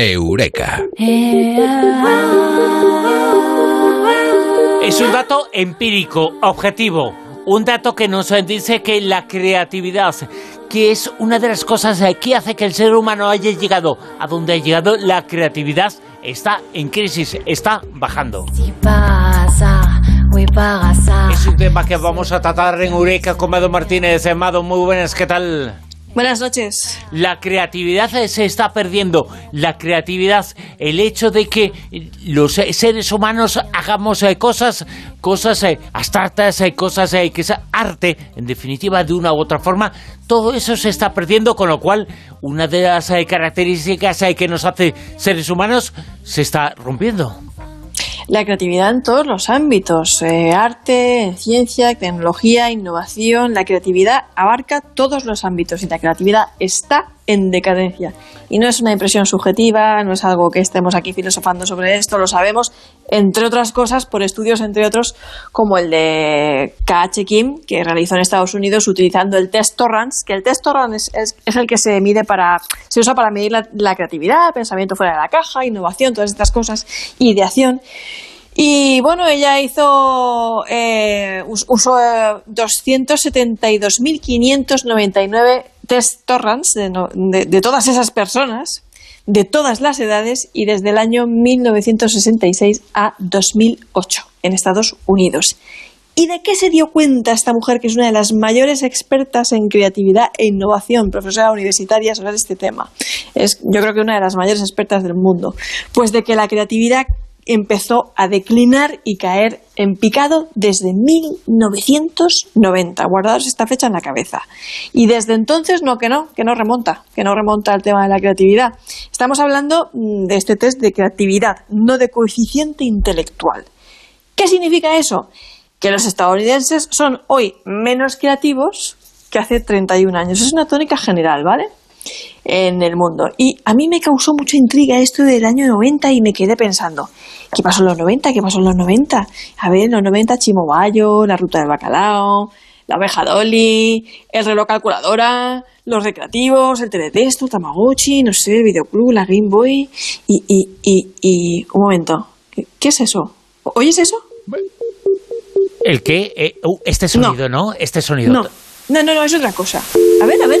Eureka. Es un dato empírico, objetivo. Un dato que nos dice que la creatividad, que es una de las cosas que hace que el ser humano haya llegado a donde ha llegado, la creatividad está en crisis, está bajando. Es un tema que vamos a tratar en Eureka con Mado Martínez. Mado, muy buenas, ¿qué tal? Buenas noches. La creatividad se está perdiendo. La creatividad, el hecho de que los seres humanos hagamos eh, cosas, cosas eh, abstractas, eh, cosas que es arte, en definitiva, de una u otra forma, todo eso se está perdiendo, con lo cual una de las características que nos hace seres humanos se está rompiendo la creatividad en todos los ámbitos, eh, arte, ciencia, tecnología, innovación, la creatividad abarca todos los ámbitos y la creatividad está en decadencia. Y no es una impresión subjetiva, no es algo que estemos aquí filosofando sobre esto, lo sabemos, entre otras cosas, por estudios, entre otros, como el de K.H. Kim, que realizó en Estados Unidos utilizando el test Torrance, que el test Torrance es, el que se mide para, se usa para medir la, creatividad, pensamiento fuera de la caja, innovación, todas estas cosas, ideación. Y bueno, ella hizo, eh, usó 272.599 test torrents de, todas esas personas, de todas las edades y desde el año 1966 a 2008 en Estados Unidos. ¿Y de qué se dio cuenta esta mujer, que es una de las mayores expertas en creatividad e innovación, profesora universitaria sobre este tema? Es, yo creo que una de las mayores expertas del mundo. Pues de que la creatividad empezó a declinar y caer en picado desde 1990. Guardaos esta fecha en la cabeza. Y desde entonces, no, que no, que no remonta, que no remonta al tema de la creatividad. Estamos hablando mm, de este test de creatividad, no de coeficiente intelectual. ¿Qué significa eso? Que los estadounidenses son hoy menos creativos que hace 31 años. Es una tónica general, ¿vale? En el mundo. Y a mí me causó mucha intriga esto del año 90 y me quedé pensando, ¿qué pasó en los 90? ¿Qué pasó en los 90? A ver, en los 90 Chimobayo, la ruta del bacalao, la abeja Dolly, el reloj calculadora, los recreativos, el teletexto, Tamagotchi, no sé, el videoclub, la Game Boy y, y, y, y un momento, ¿qué, es eso? ¿Oyes eso? ¿El qué? Eh, uh, este sonido, ¿no? Este sonido. No. no, no, no, es otra cosa. A ver, a ver.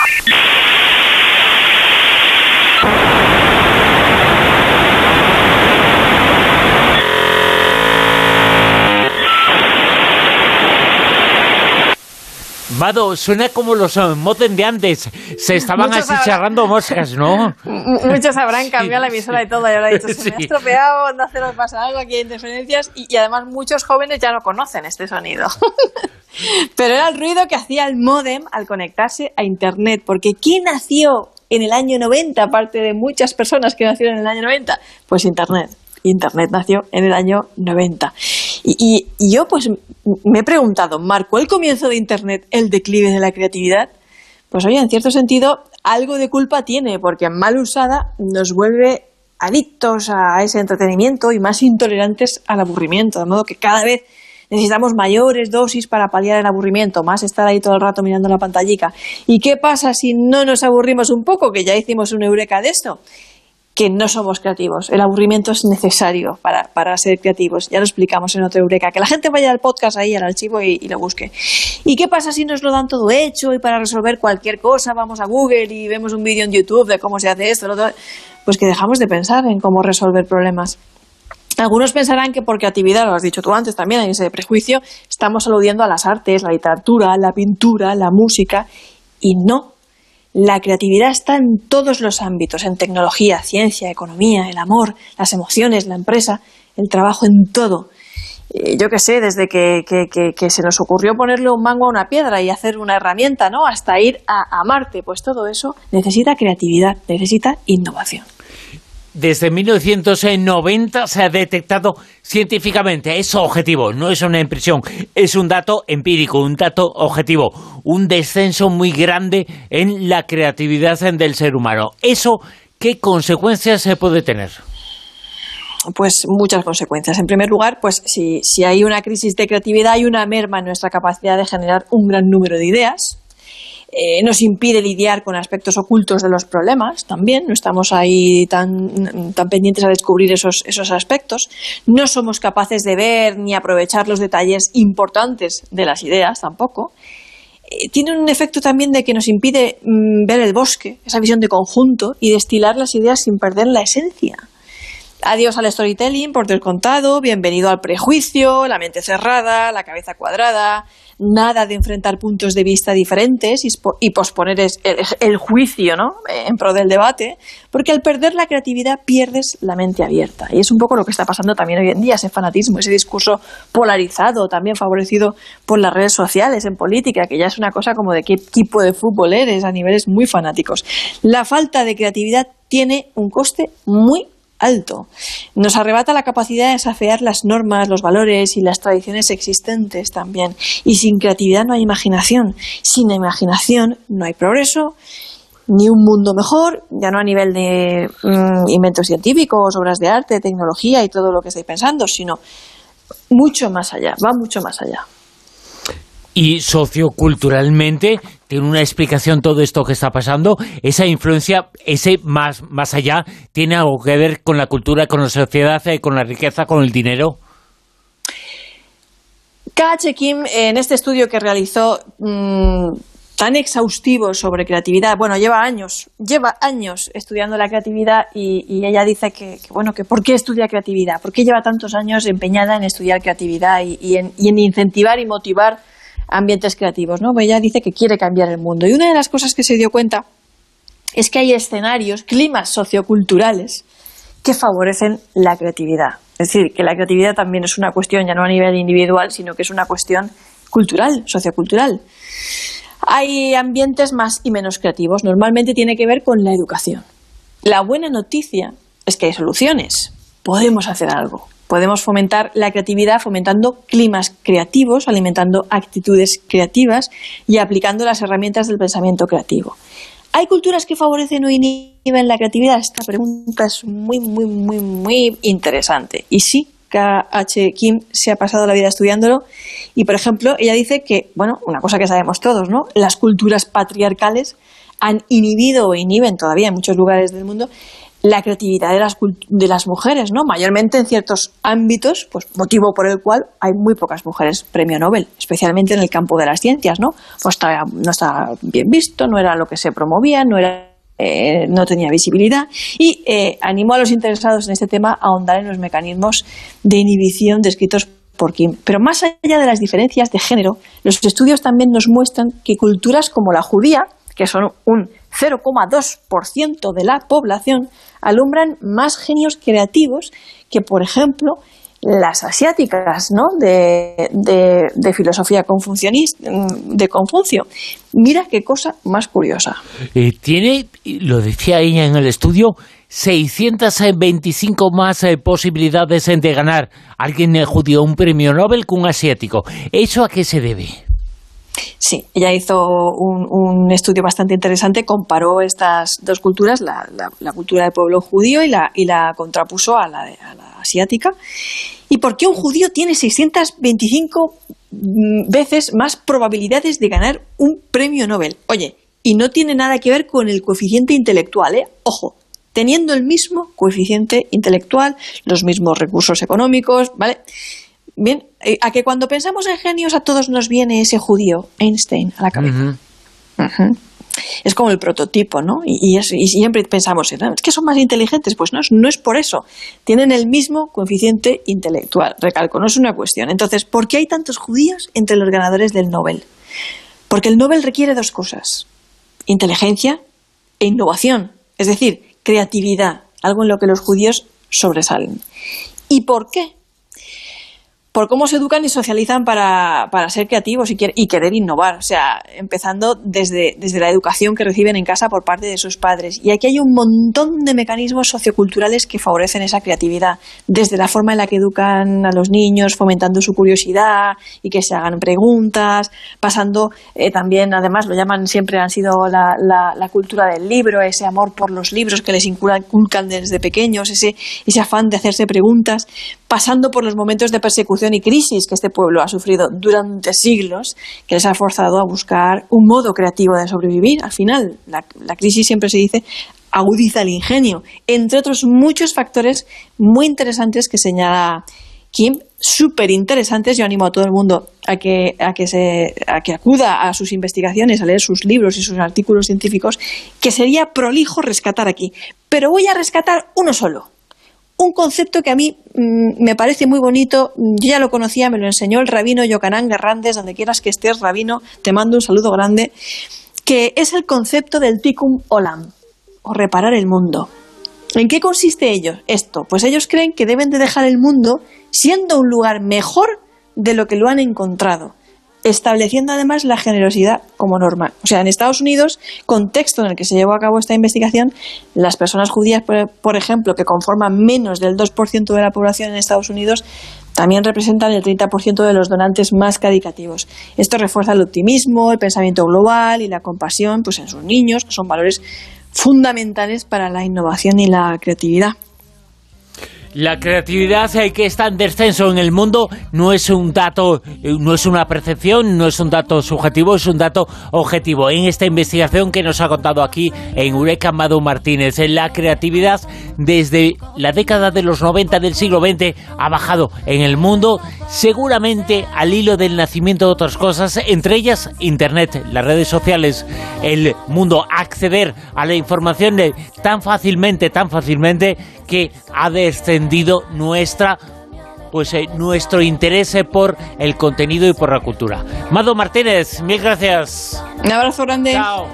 Mado, suena como los uh, de antes. Se estaban así charrando moscas, ¿no? Muchos habrán cambiado la emisora y todo y ahora dicho, se me ha estropeado, no hace pasa algo, aquí hay interferencias y, y además muchos jóvenes ya no conocen este sonido. Pero era el ruido que hacía el modem al conectarse a Internet, porque ¿quién nació en el año 90, aparte de muchas personas que nacieron en el año 90? Pues Internet. Internet nació en el año 90. Y, yo pues me he preguntado, ¿marcó el comienzo de Internet el declive de la creatividad? Pues oye, en cierto sentido, algo de culpa tiene, porque mal usada nos vuelve adictos a ese entretenimiento y más intolerantes al aburrimiento, de modo que cada vez necesitamos mayores dosis para paliar el aburrimiento, más estar ahí todo el rato mirando la pantallica. ¿Y qué pasa si no nos aburrimos un poco? Que ya hicimos un eureka de esto que no somos creativos. El aburrimiento es necesario para, ser creativos. Ya lo explicamos en otro Eureka. Que la gente vaya al podcast ahí, al archivo y, lo busque. ¿Y qué pasa si nos lo dan todo hecho y para resolver cualquier cosa vamos a Google y vemos un vídeo en YouTube de cómo se hace esto? Lo otro? Pues que dejamos de pensar en cómo resolver problemas. Algunos pensarán que por creatividad, lo has dicho tú antes también, hay ese prejuicio, estamos aludiendo a las artes, la literatura, la pintura, la música, y no, la creatividad está en todos los ámbitos, en tecnología, ciencia, economía, el amor, las emociones, la empresa, el trabajo, en todo. Yo qué sé, desde que, se nos ocurrió ponerle un mango a una piedra y hacer una herramienta, ¿no? Hasta ir a Marte, pues todo eso necesita creatividad, necesita innovación desde 1990 se ha detectado científicamente, es objetivo, no es una impresión, es un dato empírico, un dato objetivo, un descenso muy grande en la creatividad del ser humano. Eso ¿qué consecuencias se puede tener? Pues muchas consecuencias. En primer lugar, pues si, si hay una crisis de creatividad, hay una merma en nuestra capacidad de generar un gran número de ideas, eh, nos impide lidiar con aspectos ocultos de los problemas también, no estamos ahí tan, tan pendientes a descubrir esos, esos aspectos, no somos capaces de ver ni aprovechar los detalles importantes de las ideas tampoco. Eh, tiene un efecto también de que nos impide mm, ver el bosque, esa visión de conjunto y destilar las ideas sin perder la esencia. Adiós al storytelling, por descontado, bienvenido al prejuicio, la mente cerrada, la cabeza cuadrada, nada de enfrentar puntos de vista diferentes y, posponer el, juicio ¿no? en pro del debate, porque al perder la creatividad pierdes la mente abierta. Y es un poco lo que está pasando también hoy en día, ese fanatismo, ese discurso polarizado, también favorecido por las redes sociales en política, que ya es una cosa como de qué equipo de fútbol eres a niveles muy fanáticos. La falta de creatividad tiene un coste muy alto. Nos arrebata la capacidad de desafiar las normas, los valores y las tradiciones existentes también. Y sin creatividad no hay imaginación. Sin imaginación no hay progreso ni un mundo mejor, ya no a nivel de mm, inventos científicos, obras de arte, tecnología y todo lo que estáis pensando, sino mucho más allá, va mucho más allá. Y socioculturalmente tiene una explicación todo esto que está pasando. Esa influencia, ese más, más allá, tiene algo que ver con la cultura, con la sociedad, eh, con la riqueza, con el dinero. K.H. Kim, en este estudio que realizó mm, tan exhaustivo sobre creatividad, bueno, lleva años, lleva años estudiando la creatividad y, ella dice que, bueno, que ¿por qué estudia creatividad? ¿Por qué lleva tantos años empeñada en estudiar creatividad y en incentivar y motivar ambientes creativos, ¿no? Ella dice que quiere cambiar el mundo. Y una de las cosas que se dio cuenta es que hay escenarios, climas socioculturales que favorecen la creatividad. Es decir, que la creatividad también es una cuestión ya no a nivel individual, sino que es una cuestión cultural, sociocultural. Hay ambientes más y menos creativos. Normalmente tiene que ver con la educación. La buena noticia es que hay soluciones. Podemos hacer algo. Podemos fomentar la creatividad fomentando climas creativos, alimentando actitudes creativas y aplicando las herramientas del pensamiento creativo. ¿Hay culturas que favorecen o inhiben la creatividad? Esta pregunta es muy, muy, muy, muy interesante. Y sí, K.H. Kim se ha pasado la vida estudiándolo y, por ejemplo, ella dice que, bueno, una cosa que sabemos todos, ¿no? Las culturas patriarcales han inhibido o inhiben todavía en muchos lugares del mundo la creatividad de las, de las mujeres, ¿no? Mayormente en ciertos ámbitos, pues motivo por el cual hay muy pocas mujeres premio Nobel, especialmente en el campo de las ciencias, ¿no? Pues no está bien visto, no era lo que se promovía, no era eh, no tenía visibilidad y eh, animó a los interesados en este tema a ahondar en los mecanismos de inhibición descritos por Kim. Pero más allá de las diferencias de género, los estudios también nos muestran que culturas como la judía, que son un 0,2% de la población, alumbran más genios creativos que, por ejemplo, las asiáticas ¿no? de, de, filosofía confucianista, de Confucio. Mira qué cosa más curiosa. Eh, tiene, lo decía ella en el estudio, 625 más eh, posibilidades de ganar alguien eh, judío un premio Nobel que un asiático. ¿Eso a qué se debe? Sí, ella hizo un, estudio bastante interesante, comparó estas dos culturas, la, cultura del pueblo judío y la, y la contrapuso a la, a la asiática. ¿Y por qué un judío tiene 625 mm, veces más probabilidades de ganar un premio Nobel? Oye, y no tiene nada que ver con el coeficiente intelectual, ¿eh? Ojo, teniendo el mismo coeficiente intelectual, los mismos recursos económicos, ¿vale? Bien, eh, a que cuando pensamos en genios a todos nos viene ese judío, Einstein, a la cabeza. Es como el prototipo, ¿no? Y, siempre pensamos, ¿es que son más inteligentes? Pues no, no es por eso. Tienen el mismo coeficiente intelectual. Recalco, no es una cuestión. Entonces, ¿por qué hay tantos judíos entre los ganadores del Nobel? Porque el Nobel requiere dos cosas. Inteligencia e innovación. Es decir, creatividad. Algo en lo que los judíos sobresalen. ¿Y por qué? Por cómo se educan y socializan para, para ser creativos y, y, querer innovar. O sea, empezando desde, desde la educación que reciben en casa por parte de sus padres. Y aquí hay un montón de mecanismos socioculturales que favorecen esa creatividad. Desde la forma en la que educan a los niños, fomentando su curiosidad y que se hagan preguntas, pasando eh, también, además, lo llaman siempre, han sido la, la, la, cultura del libro, ese amor por los libros que les inculcan desde pequeños, ese, ese afán de hacerse preguntas, pasando por los momentos de persecución y crisis que este pueblo ha sufrido durante siglos, que les ha forzado a buscar un modo creativo de sobrevivir. Al final, la, crisis siempre se dice agudiza el ingenio, entre otros muchos factores muy interesantes que señala Kim, súper interesantes. Yo animo a todo el mundo a que, a, que se, a que acuda a sus investigaciones, a leer sus libros y sus artículos científicos, que sería prolijo rescatar aquí. Pero voy a rescatar uno solo, un concepto que a mí mm, me parece muy bonito, yo ya lo conocía, me lo enseñó el rabino Yocanán Garrandes, donde quieras que estés, rabino, te mando un saludo grande, que es el concepto del tikkun olam, o reparar el mundo. ¿En qué consiste ello? Esto, pues ellos creen que deben de dejar el mundo siendo un lugar mejor de lo que lo han encontrado estableciendo además la generosidad como norma. O sea, en Estados Unidos, contexto en el que se llevó a cabo esta investigación, las personas judías, por ejemplo, que conforman menos del 2% de la población en Estados Unidos, también representan el 30% de los donantes más caricativos. Esto refuerza el optimismo, el pensamiento global y la compasión pues, en sus niños, que son valores fundamentales para la innovación y la creatividad. La creatividad que está en descenso en el mundo no es un dato, no es una percepción, no es un dato subjetivo, es un dato objetivo. En esta investigación que nos ha contado aquí en Eureka Madu Martínez, la creatividad desde la década de los 90 del siglo XX ha bajado en el mundo, seguramente al hilo del nacimiento de otras cosas, entre ellas Internet, las redes sociales, el mundo, acceder a la información tan fácilmente, tan fácilmente que ha descendido nuestra pues eh, nuestro interés eh, por el contenido y por la cultura. Mado Martínez, mil gracias. Un abrazo grande. Chao.